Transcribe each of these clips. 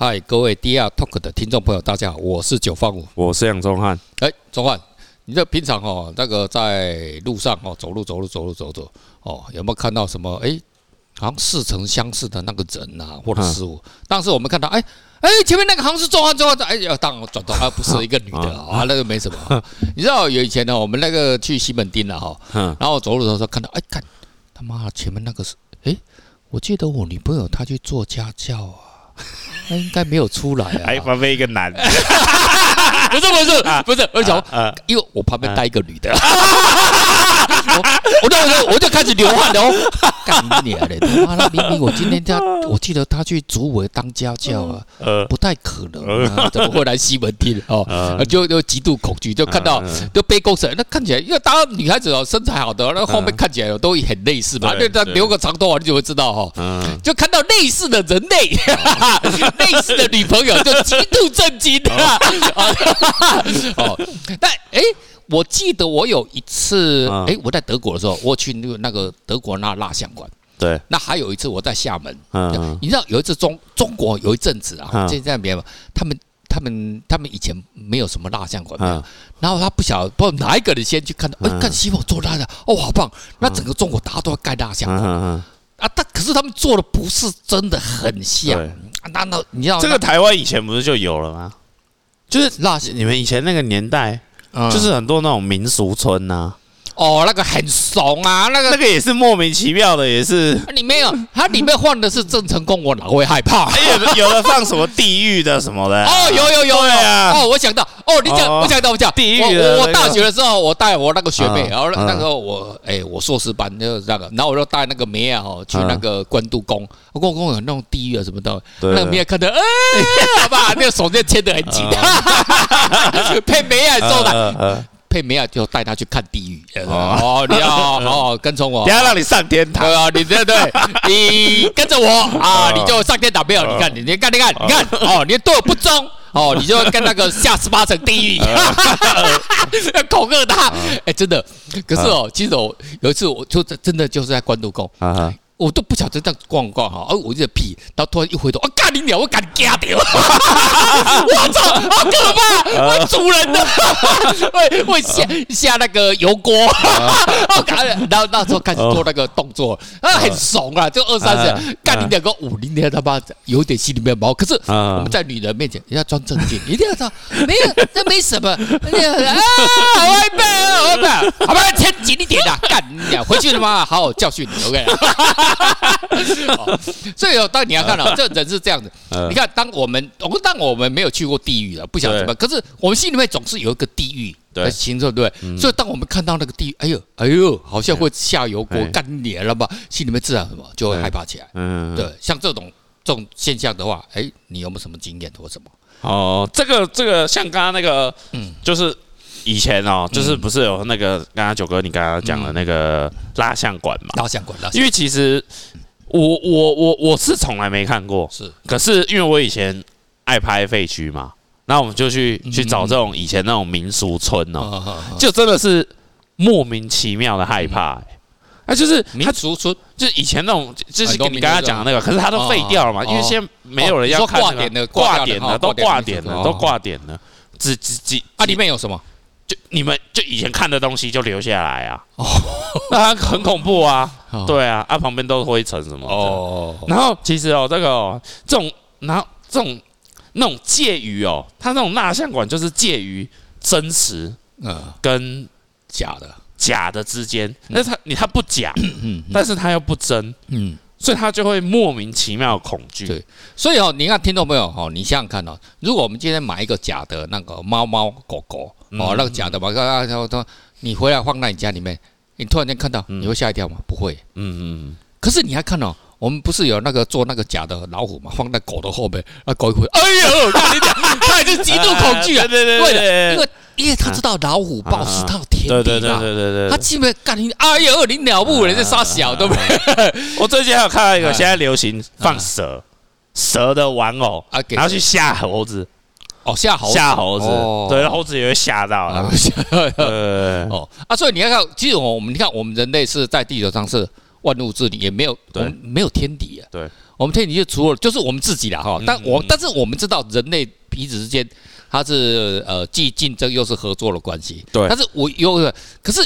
嗨，各位 DR Talk 的听众朋友，大家好，我是九方五，我是杨宗汉。哎，宗汉，你这平常哦，那个在路上哦，走路走路走路走走哦，有没有看到什么？哎，好像似曾相识的那个人呐、啊，或者事物？当时我们看到，哎哎，前面那个好像是宗翰，宗翰，哎呀，当我转头啊，不是一个女的啊，那个没什么。你知道有以前呢，我们那个去西门町了哈，然后走路的时候看到，哎，看他妈前面那个是，哎，我记得我女朋友她去做家教啊。他应该没有出来啊！还旁边一个男的，不是不是不是，我想，因为我旁边带一个女的，我那我就我就开始流汗了。干你娘嘞！他妈的，明明我今天他，我记得他去竹围当家教啊，不太可能啊，怎么会来西门町哦？就就极度恐惧，就看到就背公车，那看起来，因为当女孩子哦身材好的，那后面看起来都很类似嘛，因为他留个长头发，你就会知道哈，就看到类似的人类。类似的女朋友就极度震惊的 哦，但哎，我记得我有一次哎，我在德国的时候，我去那个那个德国那蜡像馆。对，那还有一次我在厦门，你知道有一次中中国有一阵子啊，现在没有，他们他们他们以前没有什么蜡像馆，然后他不晓得不知道哪一个人先去看到，哎，看西方做蜡像，哦，好棒，那整个中国大家都要盖蜡像馆啊，但可是他们做的不是真的很像。难道你知道这个台湾以前不是就有了吗？就是那你们以前那个年代，就是很多那种民俗村呐。哦，那个很怂啊，那个那个也是莫名其妙的，也是。里面有，它里面放的是郑成功，我哪会害怕？有有的放什么地狱的什么的？哦，有有有有啊！哦，我想到，哦，你讲，我想到，我讲地狱的。我我大学的时候，我带我那个学妹，然后那时候我哎，我硕士班就是那个，然后我就带那个梅啊，哦，去那个关渡宫，关渡宫有那种地狱啊什么的，那个妹看到，哎，好吧，那个手就牵得很紧，配梅啊做的。佩梅尔就带他去看地狱。哦，你要好好 跟从我，等下让你上天堂。啊！你对对，你跟着我。啊，你就上天堂没有？你看，你你看，你看，你看哦，你对我不忠哦，你就跟那个下十八层地狱，要 恐吓他。哎，真的，可是哦，其实我有一次，我就真的就是在关渡宫。我都不晓得这样逛逛哈，而我就在屁，然后突然一回头，啊，干你鸟，我赶紧夹掉，我操，好可怕，我主人的，会会下下那个油锅，我赶，然后那时候开始做那个动作，啊，很怂啊，就二三十，干你两个五零年他妈有点心里面毛，可是我们在女人面前要装正经，一定要说没有，这没什么，啊，好害怕，好害怕，好吧，牵紧一点啊，干你鸟，回去他妈好好教训你，OK。所以哦，当你要看到这人是这样子，你看，当我们，我们当我们没有去过地狱了，不晓得什么，可是我们心里面总是有一个地狱的形状，对不对？所以当我们看到那个地狱，哎呦，哎呦，好像会下油锅干脸了吧？心里面自然什么就会害怕起来。嗯，对，像这种这种现象的话，哎，你有没有什么经验或什么？哦，这个这个像刚刚那个，嗯，就是。以前哦，就是不是有那个刚刚九哥你刚刚讲的那个蜡像馆嘛？蜡像馆，因为其实我我我我是从来没看过，是。可是因为我以前爱拍废墟嘛，那我们就去去找这种以前那种民俗村哦，就真的是莫名其妙的害怕。哎，就是民俗村，就是以前那种，就是你刚刚讲的那个，可是它都废掉了嘛，因为现在没有人要看挂点的，挂点的都挂点了，都挂点了，只只只啊，里面有什么？就你们就以前看的东西就留下来啊，哦，那 很恐怖啊，对啊，啊旁边都是灰尘什么的，哦，然后其实哦这个哦这种然后这种那种介于哦，它那种蜡像馆就是介于真实嗯。跟假的。假的之间，那它你它不假，嗯，但是它又不真，嗯。所以他就会莫名其妙恐惧。对，所以哦，你看听众朋友哦，你想想看哦，如果我们今天买一个假的那个猫猫狗狗哦，那个假的嘛，他，他说你回来放在你家里面，你突然间看到，你会吓一跳吗？不会。嗯嗯。可是你还看哦，我们不是有那个做那个假的老虎嘛，放在狗的后面，那狗一回，哎呦，跟你讲，他也是极度恐惧啊。对对对对，因为。因为他知道老虎豹是他的天敌嘛，他基本干你，哎呦，你鸟不人在杀小，对不对？我最近还有看到一个，现在流行放蛇，蛇的玩偶，然后去吓猴子，哦，吓猴吓猴子，对，猴子也会吓到，呃，哦。啊，所以你要看，其实我们你看，我们人类是在地球上是万物之灵，也没有我们没有天敌啊。对，我们天敌就除了就是我们自己了哈。但我但是我们知道人类彼此之间，它是呃既竞争又是合作的关系。对，但是我有可是。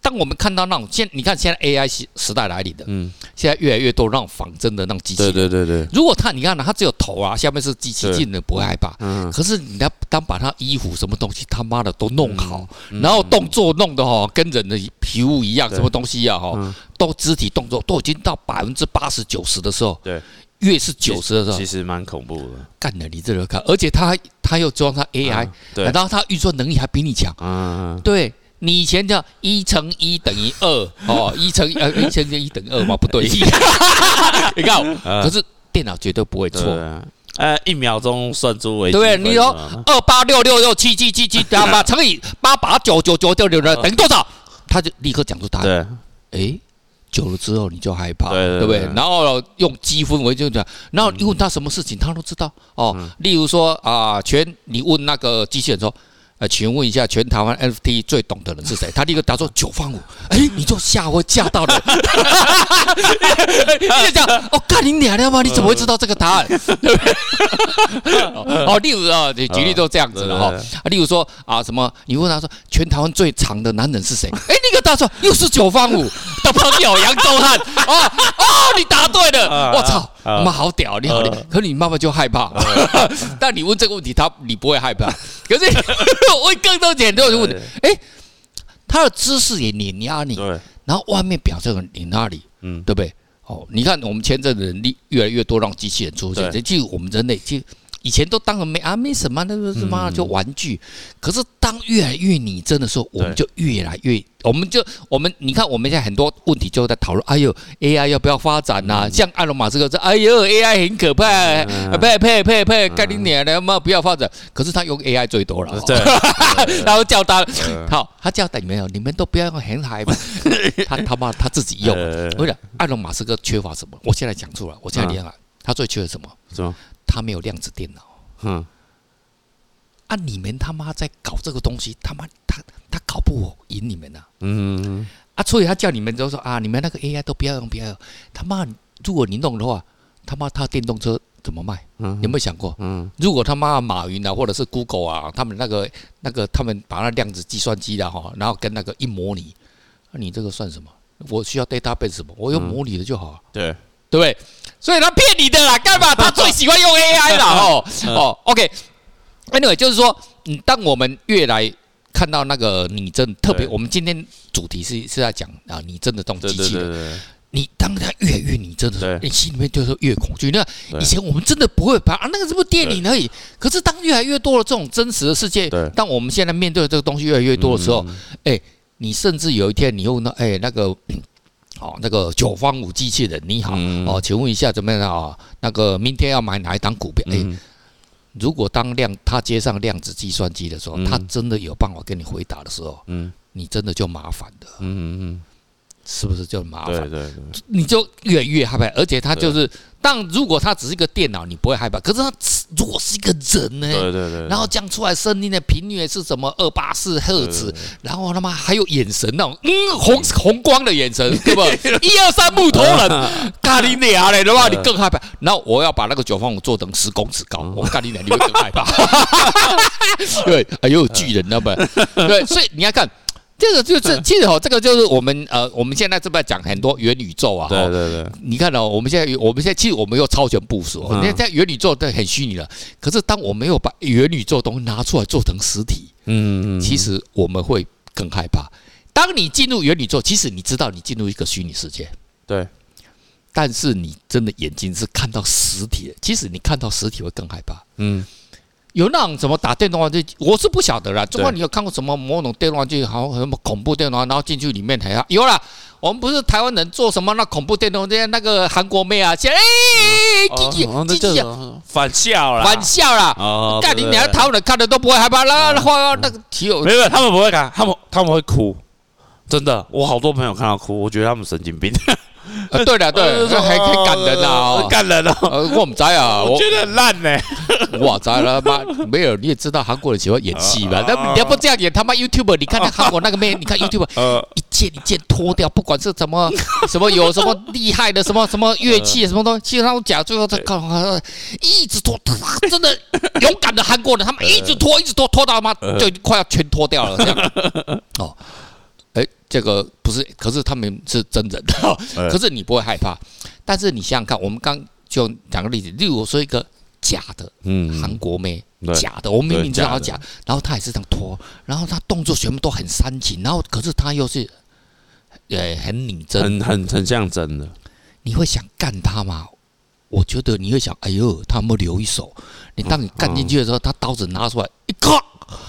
当我们看到那种现，你看现在 AI 时时代来临的，嗯，现在越来越多那种仿真的那种机器人，对对对对。如果他你看呢，他只有头啊，下面是机器，进人不会害怕。嗯。可是你要当把他衣服什么东西他妈的都弄好，然后动作弄得哈跟人的皮肤一样，什么东西呀哈，都肢体动作都已经到百分之八十九十的时候，对，越是九十的时候，其实蛮恐怖的。干的，你这个看，而且他他又装他 AI，对，然后他运算能力还比你强，嗯，对。你以前叫一乘一等于二哦，一乘呃一乘一等于二嘛？不对，你看，可是电脑绝对不会错，呃，一秒钟算出为对，你说二八六六六七七七七，对吧？乘以八八九九九九六六等于多少？他就立刻讲出答案。哎，久了之后你就害怕，对不对？然后用积分为就讲，然后你问他什么事情，他都知道哦。例如说啊，全你问那个机器人说。呃，请问一下，全台湾 NFT 最懂的人是谁？他立刻答说九方五。哎，你就吓我吓到了。你就讲，我，干你娘的吗？你怎么会知道这个答案？哦，例如啊，你举例都这样子的哈。啊，例如说啊，什么？你问他说，全台湾最长的男人是谁？哎，那个答说又是九方五的朋友杨宗翰。哦哦，你答对了。我操，妈好屌，你好厉害。可你妈妈就害怕。但你问这个问题，他你不会害怕。可是。我会更多点都是问题，哎，他的姿势也碾压你，对，然后外面表现很碾压你，嗯，对不对？哦，你看我们前阵的人力越来越多，让机器人出现，其实我们人类就。以前都当了没啊没什么，那个什么就玩具。可是当越来越拟真的时候，我们就越来越，我们就我们你看我们现在很多问题就在讨论，哎呦 AI 要不要发展�然像埃隆马斯克说，哎呦 AI 很可怕，呸呸呸呸，干你娘的嘛不要发展。可是他用 AI 最多了，对，然后叫他，好，他叫他没有，你们都不要用很海吧，他他妈他自己用。为了埃隆马斯克缺乏什么？我现在讲出来，我现在连啊，他最缺的什么？什么？他没有量子电脑，嗯，啊，你们他妈在搞这个东西，他妈他他搞不赢你们呐，嗯，啊，所以他叫你们就说啊，你们那个 AI 都不要用，不要用，他妈，如果你弄的话，他妈他电动车怎么卖？嗯，有没有想过？嗯，如果他妈马云啊，或者是 Google 啊，他们那个那个他们把那量子计算机的哈，然后跟那个一模拟，那你这个算什么？我需要 database 什么？我用模拟的就好，对，对不对？所以他骗你的啦，干嘛？他最喜欢用 AI 了 哦哦。OK，Anyway，就是说，嗯，当我们越来看到那个拟真，特别我们今天主题是是在讲啊拟真的这种机器人，你当它越来越拟真的时候，你心里面就是越恐惧。那以前我们真的不会怕啊，那个是不是电影而已？可是当越来越多的这种真实的世界，当我们现在面对的这个东西越来越多的时候，哎，你甚至有一天你用那，哎，那个。哦，那个九方五机器人你好，哦，请问一下怎么样啊？那个明天要买哪一档股票？诶，如果当量他接上量子计算机的时候，他真的有办法跟你回答的时候，嗯，你真的就麻烦的，嗯嗯嗯，是不是就麻烦？对对对，你就越来越害怕，而且他就是。但如果它只是一个电脑，你不会害怕。可是它如果是一个人呢？对对对。然后讲出来声音的频率是什么？二八四赫兹。然后他妈还有眼神那种，嗯，红红光的眼神，对不？一二三木头人，咖喱鸟嘞，对吧你更害怕。然后我要把那个九方五做成十公尺高，我咖喱鸟你会更害怕。对，还有巨人那么，对，所以你要看。这个就是，其实哦，这个就是我们呃，我们现在这边讲很多元宇宙啊。对对对。你看哦，我们现在我们现在其实我们有超前部署。你看在元宇宙都很虚拟了，可是当我们没有把元宇宙东西拿出来做成实体，嗯嗯，其实我们会更害怕。当你进入元宇宙，其实你知道你进入一个虚拟世界，对。但是你真的眼睛是看到实体的，其实你看到实体会更害怕。嗯。有那种什么打电动玩具，我是不晓得啦。中国你有看过什么某种电动玩具，好像什么恐怖电动，然后进去里面还要有啦。我们不是台湾人做什么那恐怖电动，那那个韩国妹啊，哎，机器机器反校了，反校了。哦，干你娘！台湾人看的都不会害怕，那那话那个体有没有？他们不会看，他们他们会哭，真的。我好多朋友看到哭，我觉得他们神经病。呃，对了，对这，还可以感人啊，感人哦。我们在啊，我觉得很烂呢。哇，在了妈，没有，你也知道韩国人喜欢演戏嘛？那你要不这样演，他妈 YouTuber，你看那韩国那个妹，你看 YouTuber，一件一件脱掉，不管是什么什么有什么厉害的什么什么乐器什么东西，其实他们讲，最后再看，一直脱，真的勇敢的韩国人，他们一直脱，一直脱，脱到他妈就快要全脱掉了，这样。哦。哎，这个不是，可是他们是真人的，可是你不会害怕。但是你想想看，我们刚就讲个例子，例如说一个假的，嗯，韩国妹，假的，我明明知道假，然后他也是这样拖，然后他动作全部都很煽情，然后可是他又是，呃，很拟真，很很很像真的。你会想干他吗？我觉得你会想，哎呦，他有没有留一手？你当你干进去的时候，他刀子拿出来，一咔。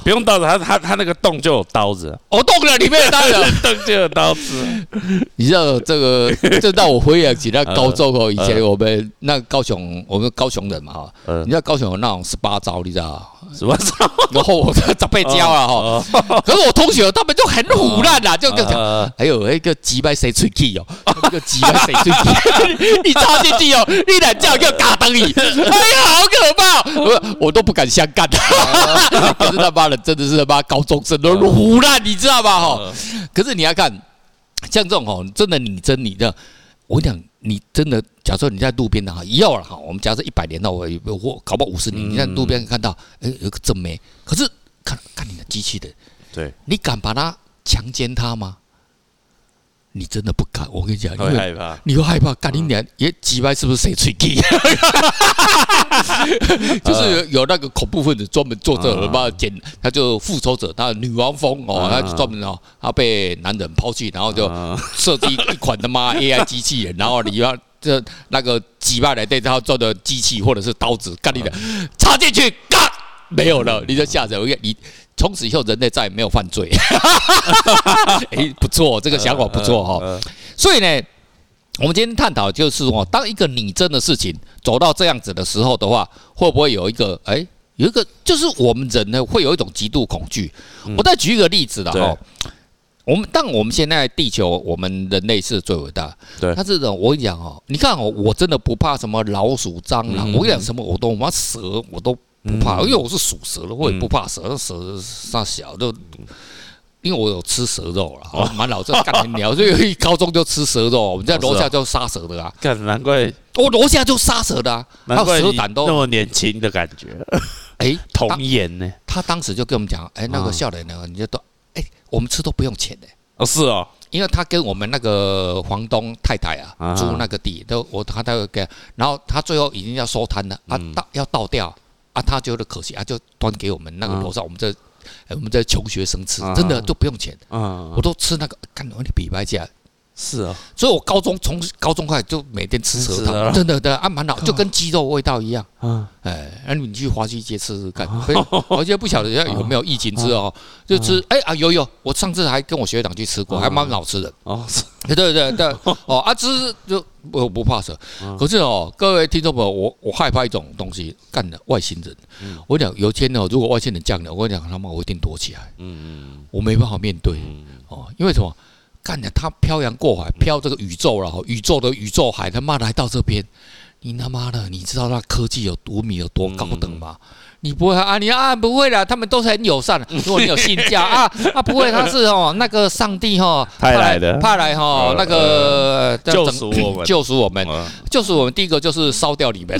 不用刀子，他他他那个洞就有刀子，哦，洞了，里面有刀子，洞就有刀子。你知道这个，这让我回想起那高中哦，以前我们那高雄，我们高雄人嘛哈，你知道高雄有那种十八招，你知道 十八招？然后我长辈教了哈，可是我同学他们就很唬烂啦，就就讲，还有那个鸡巴谁吹气哦，那个鸡巴谁吹气，你插进去哦，你俩叫叫嘎噔你，哎呀，好可怕，我我都不敢相干，可是他妈的真的是他妈高中生都胡烂，你知道吧哈？可是你要看像这种哦，真的你真你的，我跟你讲。你真的，假设你在路边的哈，要了哈，我们假设一百年了我我搞不好五十年，你在路边看到，哎，有个正妹，可是看看你的机器的，对，你敢把他强奸他吗？你真的不敢，我跟你讲，你会害怕，你会害怕，干你娘，也几百是不是谁吹气？就是有有那个恐怖分子专门做这个，把他捡，他就复仇者，他的女王风哦，他就专门哦，他被男人抛弃，然后就设计一款他妈 AI 机器人，然后你要这那个几百来对他做的机器或者是刀子，干你的插进去，干没有了，你就吓人，你。从此以后，人类再也没有犯罪。哎，不错，这个想法不错哈。所以呢，我们今天探讨就是说，当一个拟真的事情走到这样子的时候的话，会不会有一个哎，有一个就是我们人呢会有一种极度恐惧。我再举一个例子了哈。我们当我们现在地球，我们人类是最伟大。对，他这种我跟你讲哦，你看哦，我真的不怕什么老鼠、蟑螂，我跟你讲什么我都，我怕蛇我都。不怕，因为我是属蛇的，我也不怕蛇。蛇上小就，因为我有吃蛇肉了，蛮老这干很鸟，所以高中就吃蛇肉。我们在楼下就杀蛇的啊，干难怪我楼下就杀蛇的啊，难怪蛇胆都那么年轻的感觉。哎，童颜呢？他当时就跟我们讲，哎，那个笑脸呢，你就都哎，我们吃都不用钱的。哦，是哦，因为他跟我们那个房东太太啊租那个地，都我他都给，然后他最后已经要收摊了啊，倒要倒掉。啊，他觉得可惜啊，就端给我们那个楼上，我们这，我们这穷学生吃，真的都不用钱，我都吃那个，看你比白价。是啊，所以我高中从高中开始就每天吃蛇汤，真的的啊，蛮好，就跟鸡肉味道一样。嗯，哎，那你去华西街吃吃看。我现在不晓得有没有疫情之后，就吃哎啊有有，我上次还跟我学长去吃过，还蛮好吃的。哦，对对对对，哦啊吃就我不怕蛇，可是哦，各位听众朋友，我我害怕一种东西，干的外星人。我讲有一天哦，如果外星人降临，我跟你讲他妈我一定躲起来。嗯嗯，我没办法面对。哦，因为什么？干的，他漂洋过海，漂这个宇宙了，宇宙的宇宙海，他妈的来到这边，你他妈的，你知道那科技有多米有多高等吗？你不会啊？你啊不会的，他们都是很友善的。如果你有信教 啊啊不会，他是哦那个上帝哈派来的，派来哈那个救赎我们，救赎我们，救赎我们。第一个就是烧掉你们。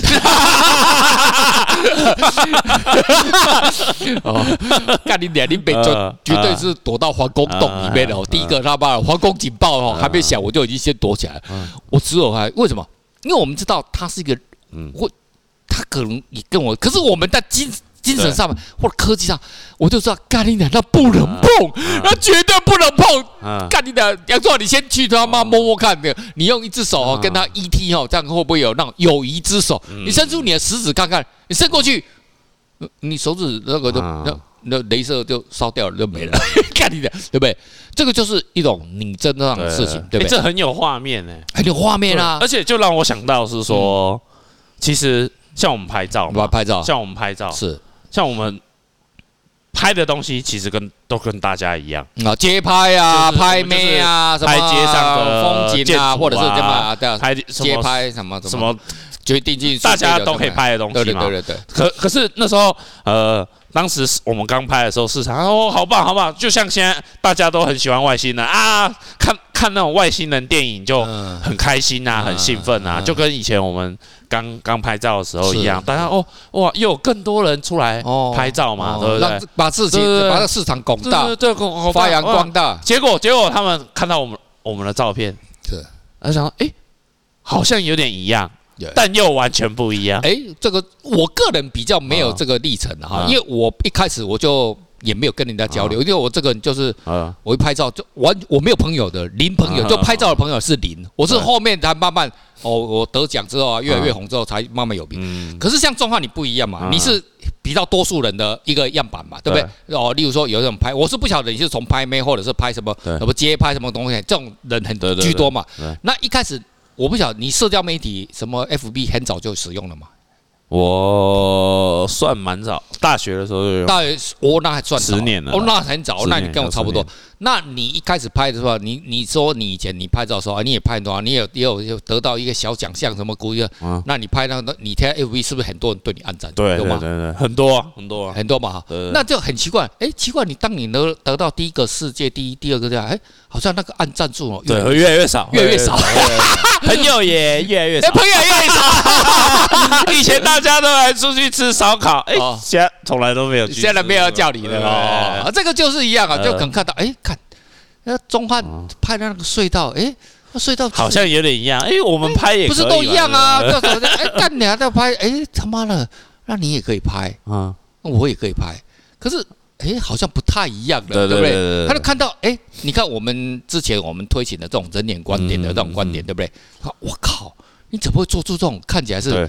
哦，干你两零北就绝对是躲到皇宫洞里面的哦。第一个他妈皇宫警报哦还没响，我就已经先躲起来。我只有还为什么？因为我们知道他是一个嗯会。他可能也跟我，可是我们在精精神上或者科技上，我就知道干你娘，那不能碰，那绝对不能碰。干你娘，杨壮，你先去他妈摸摸看，你用一只手哦跟他 ET 哦，这样会不会有那种友谊之手？你伸出你的食指看看，你伸过去，你手指那个就那那镭射就烧掉了，就没了。干你娘，对不对？这个就是一种拟真的事情，对不对？这很有画面呢，很有画面啊！而且就让我想到是说，其实。像我们拍照，拍照，像我们拍照是，像我们拍的东西其实跟都跟大家一样啊，街拍啊，拍妹啊，什么拍街上的风景啊，或者是什么对拍街拍什么什么决定性，大家都可以拍的东西对对对对。可可是那时候呃。当时我们刚拍的时候，市场哦，好棒好棒，就像现在大家都很喜欢外星人啊，看看那种外星人电影就很开心啊，很兴奋啊，就跟以前我们刚刚拍照的时候一样，大家哦哇，又有更多人出来拍照嘛，对不对？把自己把这个市场拱大，对，发扬光大。结果结果他们看到我们我们的照片，是，他想哎，好像有点一样。但又完全不一样。哎，这个我个人比较没有这个历程哈，因为我一开始我就也没有跟人家交流，因为我这个人就是，我一拍照就完，我没有朋友的，零朋友，就拍照的朋友是零。我是后面才慢慢，哦，我得奖之后啊，越来越红之后才慢慢有名。可是像钟汉你不一样嘛，你是比较多数人的一个样板嘛，对不对？哦，例如说有一种拍，我是不晓得你是从拍妹或者是拍什么什么街拍什么东西，这种人很居多嘛。那一开始。我不晓得你社交媒体什么 FB 很早就使用了吗？我算蛮早，大学的时候就有。大学哦那还算十年了，哦，那很早，那你跟我差不多。那你一开始拍的时候，你你说你以前你拍照的时候啊，你也拍多少？你也也有有得到一个小奖项什么鼓励？嗯，那你拍那个你贴 FV 是不是很多人对你按赞？对对对对，很多很多很多嘛哈。那就很奇怪，哎，奇怪，你当你得得到第一个世界第一、第二个这样，哎，好像那个按赞数哦，对，越来越少，越来越少，朋友也越来越少，朋友越来越少。以前大家都还出去吃烧烤，哎，现在从来都没有，现在没有叫你的哦。这个就是一样啊，就可能看到，哎，看。那中汉拍的那个隧道，哎，那隧道好像有点一样。哎，我们拍也不是都一样啊？叫什么哎，干你还在拍？哎，他妈的，那你也可以拍啊？那我也可以拍。可是，哎，好像不太一样的，对不对？他就看到，哎，你看我们之前我们推行的这种人脸观点的这种观点，对不对？我靠，你怎么会做出这种看起来是？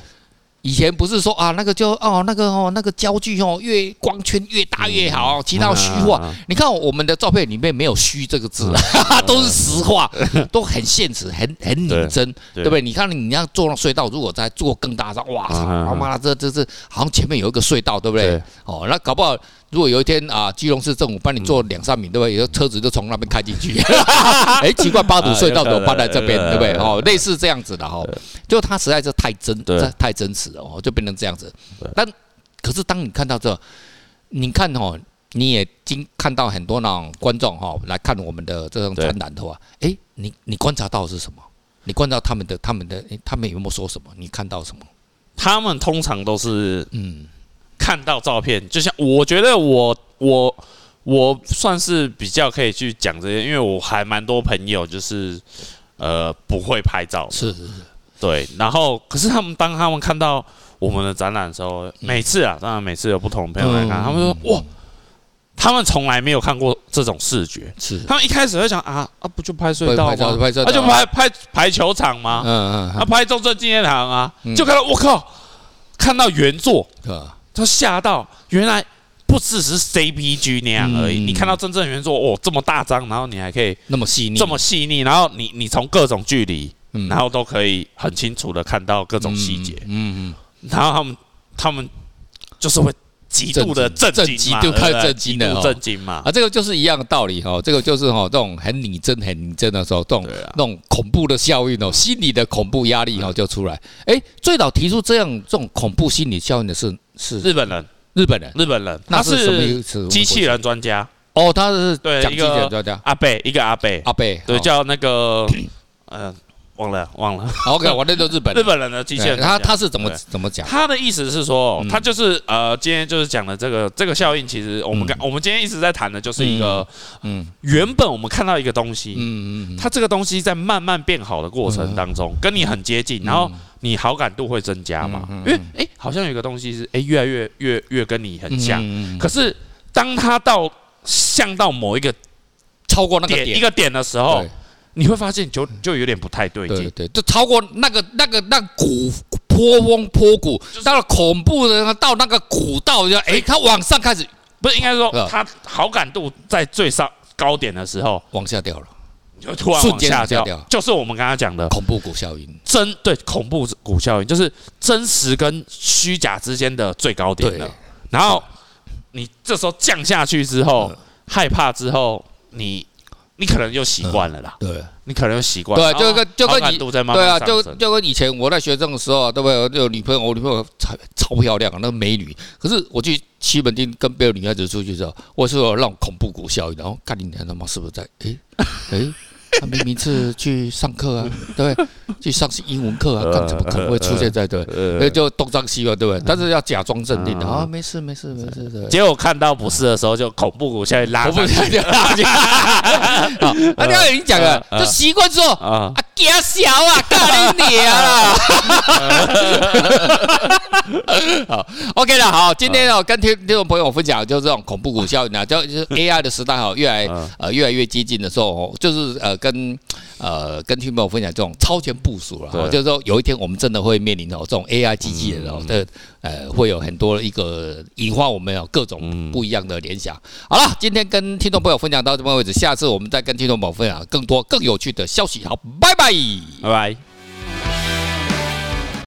以前不是说啊，那个就哦，那个哦，那个焦距哦，越光圈越大越好，其他虚化。你看我们的照片里面没有虚这个字，都是实话，都很现实，很很拟真，对不对？你看你要做那隧道，如果再做更大，哇操，他妈的，这这这好像前面有一个隧道，对不对？哦，那搞不好。如果有一天啊，基隆市政府帮你做两三米，对不对？有车子就从那边开进去，哎，奇怪，八堵隧道怎么搬来这边，对不对？哦，类似这样子的哈，就它实在是太真，太真实了哦，就变成这样子。但可是当你看到这，你看哦，你也经看到很多那种观众哈来看我们的这种展览的话，哎，你你观察到的是什么？你观察他们的他们的，他们有没有说什么？你看到什么？他们通常都是嗯。看到照片，就像我觉得我我我算是比较可以去讲这些，因为我还蛮多朋友就是呃不会拍照，是是是，对。然后可是他们当他们看到我们的展览的时候，每次啊，当然每次有不同的朋友来看，他们说哇，他们从来没有看过这种视觉，是。他们一开始会想啊啊，不就拍隧道吗？那就拍拍排球场吗？嗯嗯，啊拍中正纪念堂啊，就看到我靠，看到原作。他吓到，原来不只是 CPG 那样而已。你看到真正原作，哦，这么大张，然后你还可以那么细腻，这么细腻，然后你你从各种距离，然后都可以很清楚的看到各种细节。嗯嗯，然后他们他们就是会极度的震惊，极度看震惊的震惊嘛。啊，这个就是一样的道理哈。这个就是哈，这种很拟真、很拟真的时候，这种那种恐怖的效应哦，心理的恐怖压力哈就出来。哎，最早提出这样这种恐怖心理效应的是。是。日本人，日本人，日本人，他是什么意思？机器人专家。哦，他是对一个阿贝，一个阿贝，阿贝，对，叫那个，呃，忘了忘了。OK，我那个日本 日本人的机器人，他他是怎么怎么讲？他的意思是说，他就是呃，今天就是讲的这个这个效应，其实我们刚我们今天一直在谈的就是一个，嗯，原本我们看到一个东西，嗯嗯，它这个东西在慢慢变好的过程当中，跟你很接近，然后。你好感度会增加嘛？因为哎，好像有个东西是哎，越来越越越跟你很像。可是当他到像到某一个超过那个点。一个点的时候，你会发现就就有点不太对劲。对，就超过那个那个那谷坡峰坡谷，到了恐怖的到那个古道，就哎，它往上开始不是应该说它好感度在最上高点的时候往下掉了。就突然往下掉，就是我们刚刚讲的恐怖谷效应。真对恐怖谷效应，就是真实跟虚假之间的最高点了。然后你这时候降下去之后，害怕之后，你你可能就习惯了啦。对，你可能就习惯。对，就跟就跟你对啊，就就跟以前我在学生的时候，对不对？有女朋友，我女朋友超超漂亮，那个美女。可是我去西门町跟别的女孩子出去的时候，我是有那种恐怖谷效应，然后看你娘他妈是不是在？诶诶。他明明是去上课啊，对不对？去上英文课啊，干怎么可能会出现在对？那就东张西望，对不对？但是要假装镇定啊，没事没事没事的。结果看到不是的时候，就恐怖谷下去拉上去，拉去。啊，那刚刚已经讲了，就习惯之后啊，惊小啊，干你娘啊！好，OK 了，好，今天哦，跟听听众朋友分享就是这种恐怖谷效应啊，就就是 AI 的时代哈，越来呃越来越接近的时候，就是呃。跟呃跟听众朋友分享这种超前部署了，就是说有一天我们真的会面临到这种 AI 机器人哦的呃会有很多一个引发我们有各种不一样的联想。好了，今天跟听众朋友分享到这边为止，下次我们再跟听众朋友分享更多更有趣的消息。好，拜拜，拜拜。